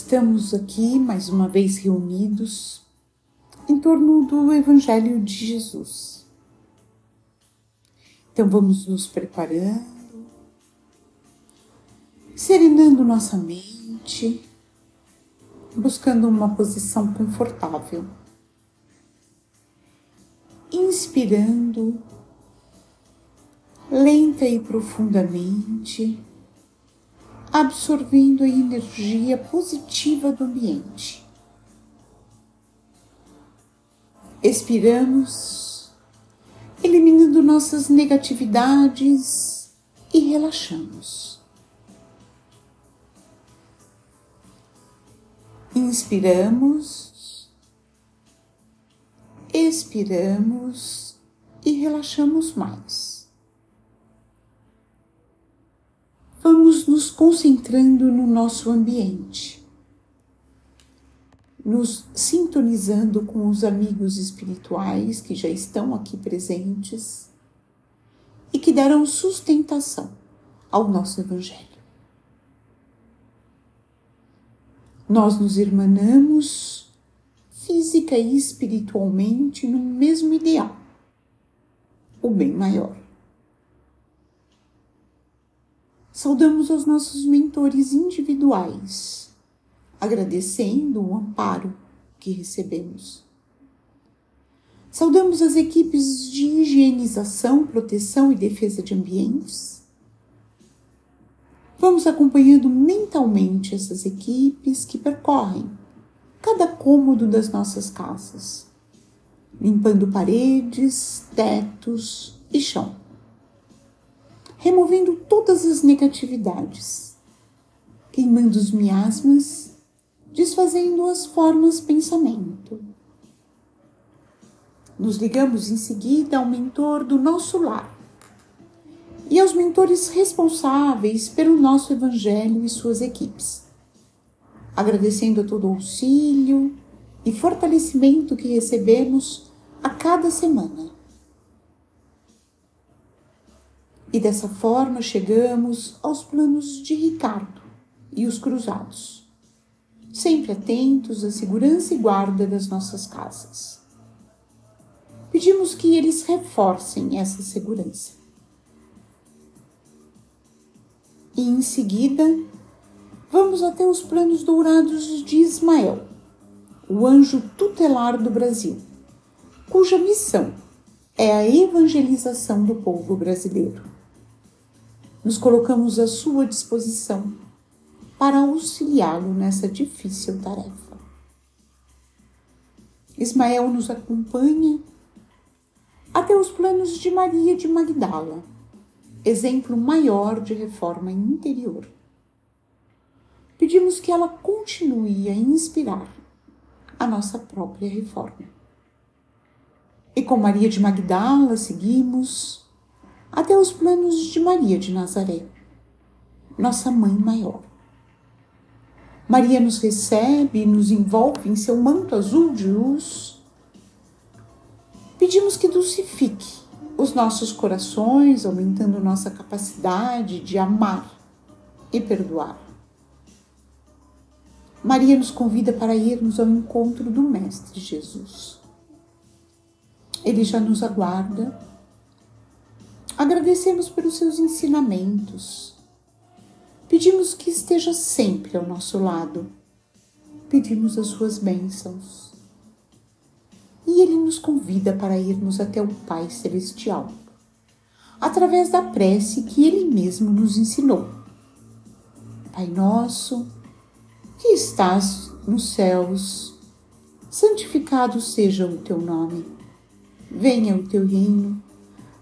Estamos aqui mais uma vez reunidos em torno do Evangelho de Jesus. Então vamos nos preparando, serenando nossa mente, buscando uma posição confortável, inspirando lenta e profundamente absorvendo a energia positiva do ambiente. Expiramos, eliminando nossas negatividades e relaxamos. Inspiramos, expiramos e relaxamos mais. Vamos nos concentrando no nosso ambiente, nos sintonizando com os amigos espirituais que já estão aqui presentes e que darão sustentação ao nosso Evangelho. Nós nos irmanamos física e espiritualmente no mesmo ideal, o bem maior. Saudamos os nossos mentores individuais, agradecendo o amparo que recebemos. Saudamos as equipes de higienização, proteção e defesa de ambientes. Vamos acompanhando mentalmente essas equipes que percorrem cada cômodo das nossas casas, limpando paredes, tetos e chão removendo todas as negatividades, queimando os miasmas, desfazendo as formas pensamento. Nos ligamos em seguida ao mentor do nosso lar e aos mentores responsáveis pelo nosso Evangelho e suas equipes, agradecendo a todo o auxílio e fortalecimento que recebemos a cada semana E dessa forma chegamos aos planos de Ricardo e os cruzados, sempre atentos à segurança e guarda das nossas casas. Pedimos que eles reforcem essa segurança. E em seguida, vamos até os planos dourados de Ismael, o anjo tutelar do Brasil, cuja missão é a evangelização do povo brasileiro nos colocamos à sua disposição para auxiliá-lo nessa difícil tarefa. Ismael nos acompanha até os planos de Maria de Magdala, exemplo maior de reforma interior. Pedimos que ela continue a inspirar a nossa própria reforma. E com Maria de Magdala seguimos até os planos de Maria de Nazaré, nossa mãe maior. Maria nos recebe nos envolve em seu manto azul de luz. Pedimos que dulcifique os nossos corações, aumentando nossa capacidade de amar e perdoar. Maria nos convida para irmos ao encontro do Mestre Jesus. Ele já nos aguarda Agradecemos pelos seus ensinamentos. Pedimos que esteja sempre ao nosso lado. Pedimos as suas bênçãos. E Ele nos convida para irmos até o Pai Celestial, através da prece que Ele mesmo nos ensinou. Pai nosso, que estás nos céus, santificado seja o teu nome. Venha o teu reino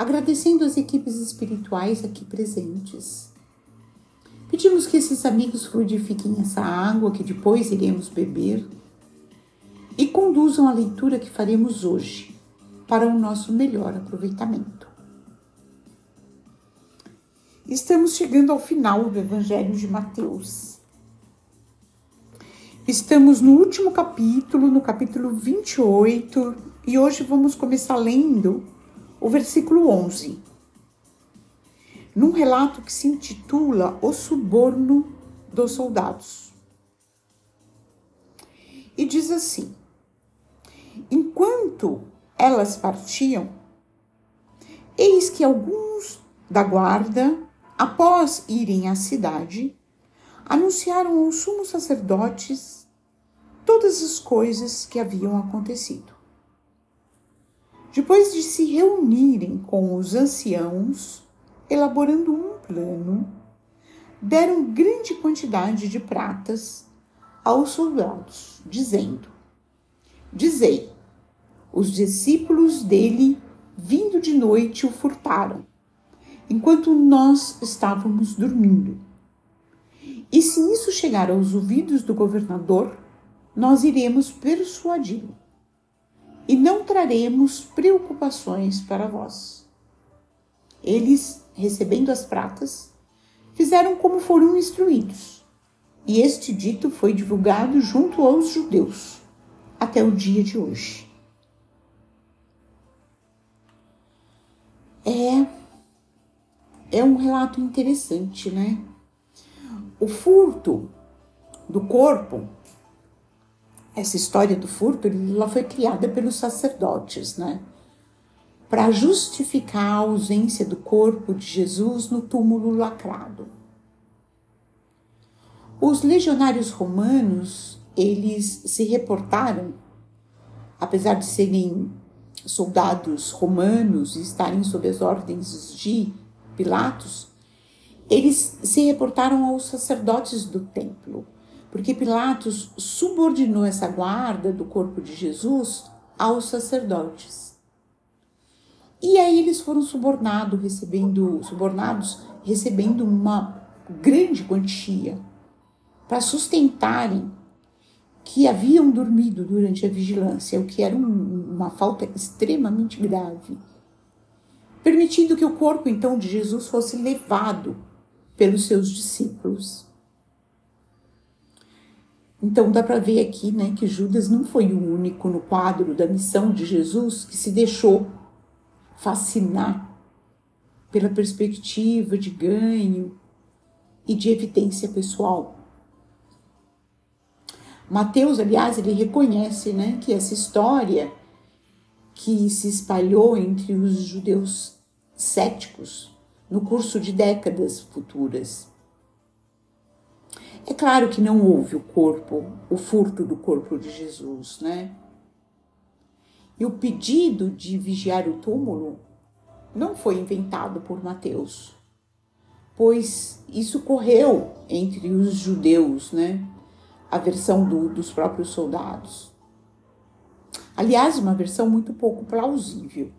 agradecendo as equipes espirituais aqui presentes. Pedimos que esses amigos fluidifiquem essa água que depois iremos beber e conduzam a leitura que faremos hoje para o nosso melhor aproveitamento. Estamos chegando ao final do Evangelho de Mateus. Estamos no último capítulo, no capítulo 28, e hoje vamos começar lendo o versículo 11, num relato que se intitula O Suborno dos Soldados. E diz assim: Enquanto elas partiam, eis que alguns da guarda, após irem à cidade, anunciaram aos sumos sacerdotes todas as coisas que haviam acontecido. Depois de se reunirem com os anciãos, elaborando um plano, deram grande quantidade de pratas aos soldados, dizendo: Dizei, os discípulos dele, vindo de noite, o furtaram, enquanto nós estávamos dormindo. E se isso chegar aos ouvidos do governador, nós iremos persuadi-lo e não traremos preocupações para vós. Eles, recebendo as pratas, fizeram como foram instruídos, e este dito foi divulgado junto aos judeus até o dia de hoje. É é um relato interessante, né? O furto do corpo essa história do furto ela foi criada pelos sacerdotes, né? Para justificar a ausência do corpo de Jesus no túmulo lacrado. Os legionários romanos, eles se reportaram, apesar de serem soldados romanos e estarem sob as ordens de Pilatos, eles se reportaram aos sacerdotes do templo porque Pilatos subordinou essa guarda do corpo de Jesus aos sacerdotes. E aí eles foram subornados, recebendo, subornados, recebendo uma grande quantia para sustentarem que haviam dormido durante a vigilância, o que era um, uma falta extremamente grave, permitindo que o corpo então de Jesus fosse levado pelos seus discípulos. Então dá para ver aqui, né, que Judas não foi o único no quadro da missão de Jesus que se deixou fascinar pela perspectiva de ganho e de evidência pessoal. Mateus, aliás, ele reconhece, né, que essa história que se espalhou entre os judeus céticos no curso de décadas futuras é claro que não houve o corpo, o furto do corpo de Jesus, né? E o pedido de vigiar o túmulo não foi inventado por Mateus, pois isso correu entre os judeus, né? A versão do, dos próprios soldados. Aliás, uma versão muito pouco plausível.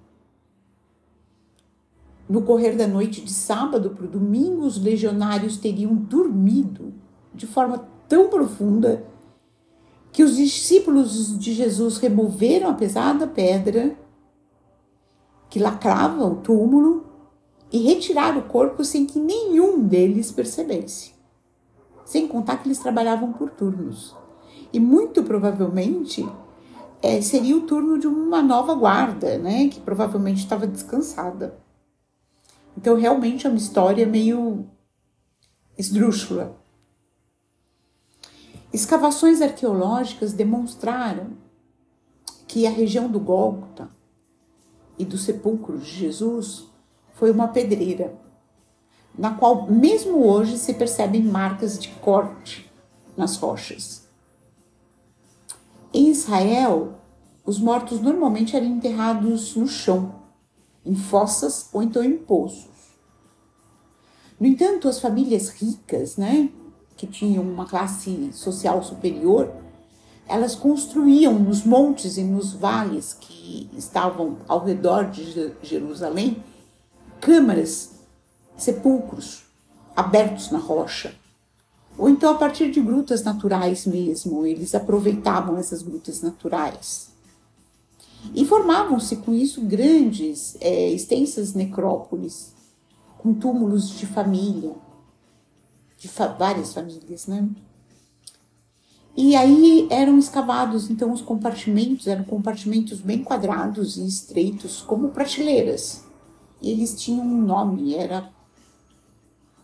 No correr da noite de sábado para o domingo, os legionários teriam dormido de forma tão profunda que os discípulos de Jesus removeram a pesada pedra que lacrava o túmulo e retiraram o corpo sem que nenhum deles percebesse. Sem contar que eles trabalhavam por turnos. E muito provavelmente é, seria o turno de uma nova guarda, né? Que provavelmente estava descansada. Então, realmente é uma história meio esdrúxula. Escavações arqueológicas demonstraram que a região do Gólgota e do sepulcro de Jesus foi uma pedreira, na qual mesmo hoje se percebem marcas de corte nas rochas. Em Israel, os mortos normalmente eram enterrados no chão, em fossas ou então em poços. No entanto, as famílias ricas, né, que tinham uma classe social superior, elas construíam nos montes e nos vales que estavam ao redor de Jerusalém câmaras, sepulcros abertos na rocha, ou então a partir de grutas naturais mesmo, eles aproveitavam essas grutas naturais. E formavam-se com isso grandes, é, extensas necrópolis, com túmulos de família, de várias famílias, né? E aí eram escavados, então os compartimentos eram compartimentos bem quadrados e estreitos, como prateleiras. Eles tinham um nome, era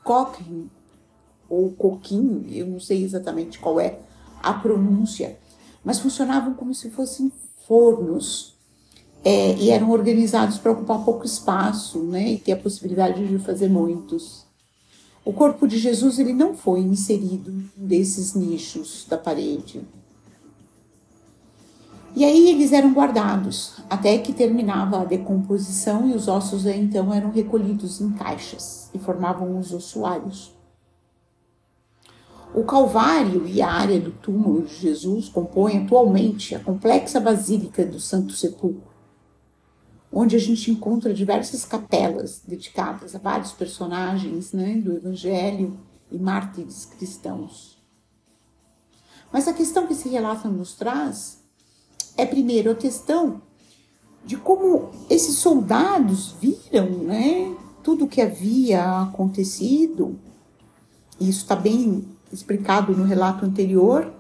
Cochrane ou Coquim, eu não sei exatamente qual é a pronúncia, mas funcionavam como se fossem fornos é, e eram organizados para ocupar pouco espaço, né, e ter a possibilidade de fazer muitos. O corpo de Jesus ele não foi inserido desses nichos da parede. E aí eles eram guardados até que terminava a decomposição e os ossos então eram recolhidos em caixas e formavam os ossuários. O Calvário e a área do túmulo de Jesus compõem atualmente a complexa Basílica do Santo Sepulcro onde a gente encontra diversas capelas dedicadas a vários personagens né, do Evangelho e mártires cristãos. Mas a questão que esse relato nos traz é, primeiro, a questão de como esses soldados viram né, tudo o que havia acontecido. Isso está bem explicado no relato anterior.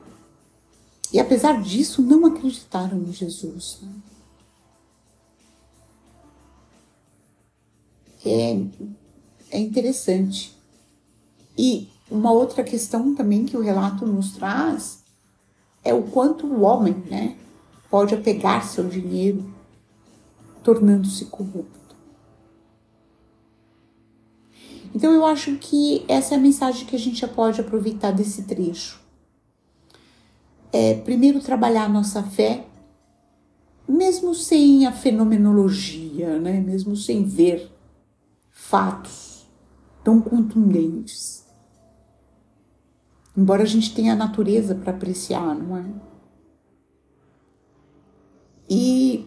E apesar disso, não acreditaram em Jesus. Né? É, é interessante. E uma outra questão também que o relato nos traz é o quanto o homem né, pode apegar-se ao dinheiro, tornando-se corrupto. Então eu acho que essa é a mensagem que a gente já pode aproveitar desse trecho. É, primeiro trabalhar a nossa fé, mesmo sem a fenomenologia, né? mesmo sem ver fatos tão contundentes. Embora a gente tenha a natureza para apreciar, não é? E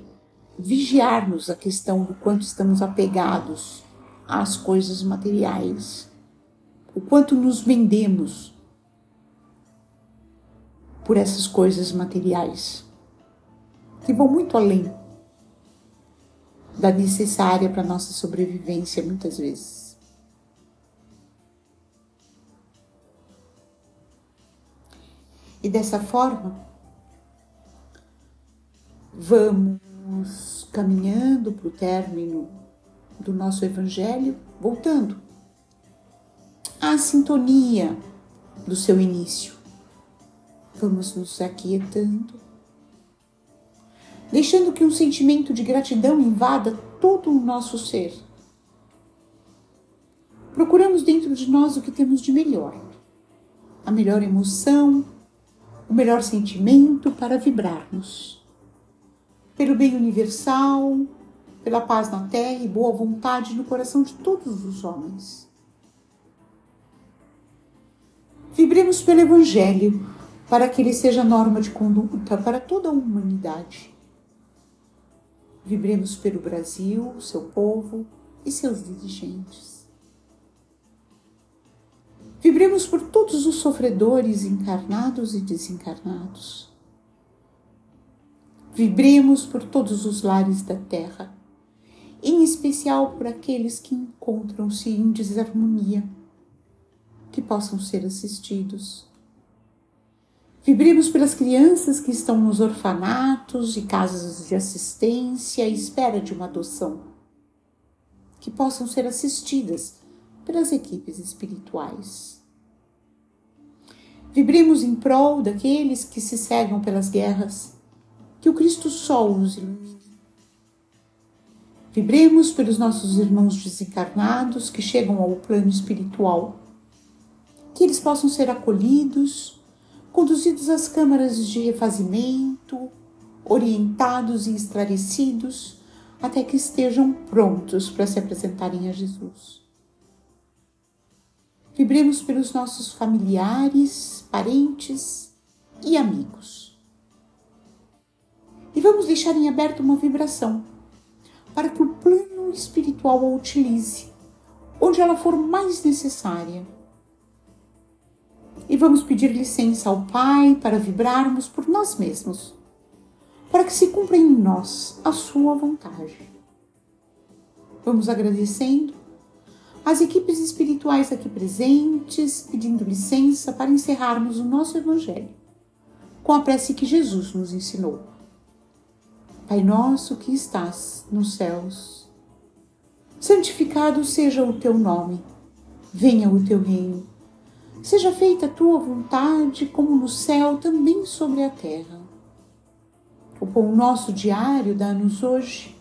vigiarmos a questão do quanto estamos apegados às coisas materiais, o quanto nos vendemos por essas coisas materiais, que vão muito além da necessária para nossa sobrevivência muitas vezes. E dessa forma, vamos caminhando para o término do nosso Evangelho, voltando à sintonia do seu início. Vamos nos aquietando deixando que um sentimento de gratidão invada todo o nosso ser. Procuramos dentro de nós o que temos de melhor, a melhor emoção, o melhor sentimento para vibrarmos. Pelo bem universal, pela paz na terra e boa vontade no coração de todos os homens. Vibremos pelo Evangelho, para que ele seja norma de conduta para toda a humanidade Vibremos pelo Brasil, seu povo e seus dirigentes. Vibremos por todos os sofredores encarnados e desencarnados. Vibremos por todos os lares da terra, em especial por aqueles que encontram-se em desarmonia, que possam ser assistidos Vibremos pelas crianças que estão nos orfanatos e casas de assistência à espera de uma adoção, que possam ser assistidas pelas equipes espirituais. Vibremos em prol daqueles que se cegam pelas guerras, que o Cristo Sol nos ilumine. Vibremos pelos nossos irmãos desencarnados que chegam ao plano espiritual, que eles possam ser acolhidos conduzidos às câmaras de refazimento, orientados e esclarecidos, até que estejam prontos para se apresentarem a Jesus. Vibremos pelos nossos familiares, parentes e amigos. E vamos deixar em aberto uma vibração para que o plano espiritual a utilize onde ela for mais necessária e vamos pedir licença ao Pai para vibrarmos por nós mesmos, para que se cumpra em nós a Sua vontade. Vamos agradecendo as equipes espirituais aqui presentes, pedindo licença para encerrarmos o nosso Evangelho com a prece que Jesus nos ensinou. Pai nosso que estás nos céus, santificado seja o teu nome, venha o teu reino, seja feita a tua vontade, como no céu, também sobre a terra. O pão nosso diário dá-nos hoje.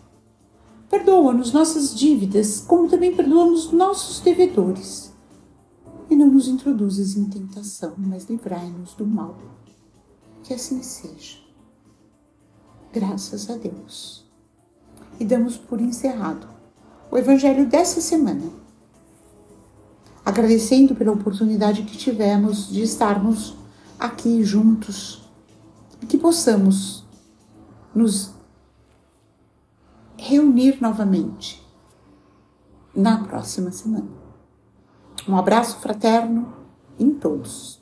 Perdoa-nos nossas dívidas, como também perdoamos nossos devedores. E não nos introduzas em tentação, mas livrai-nos do mal. Que assim seja. Graças a Deus. E damos por encerrado o Evangelho dessa semana. Agradecendo pela oportunidade que tivemos de estarmos aqui juntos e que possamos nos reunir novamente na próxima semana. Um abraço fraterno em todos.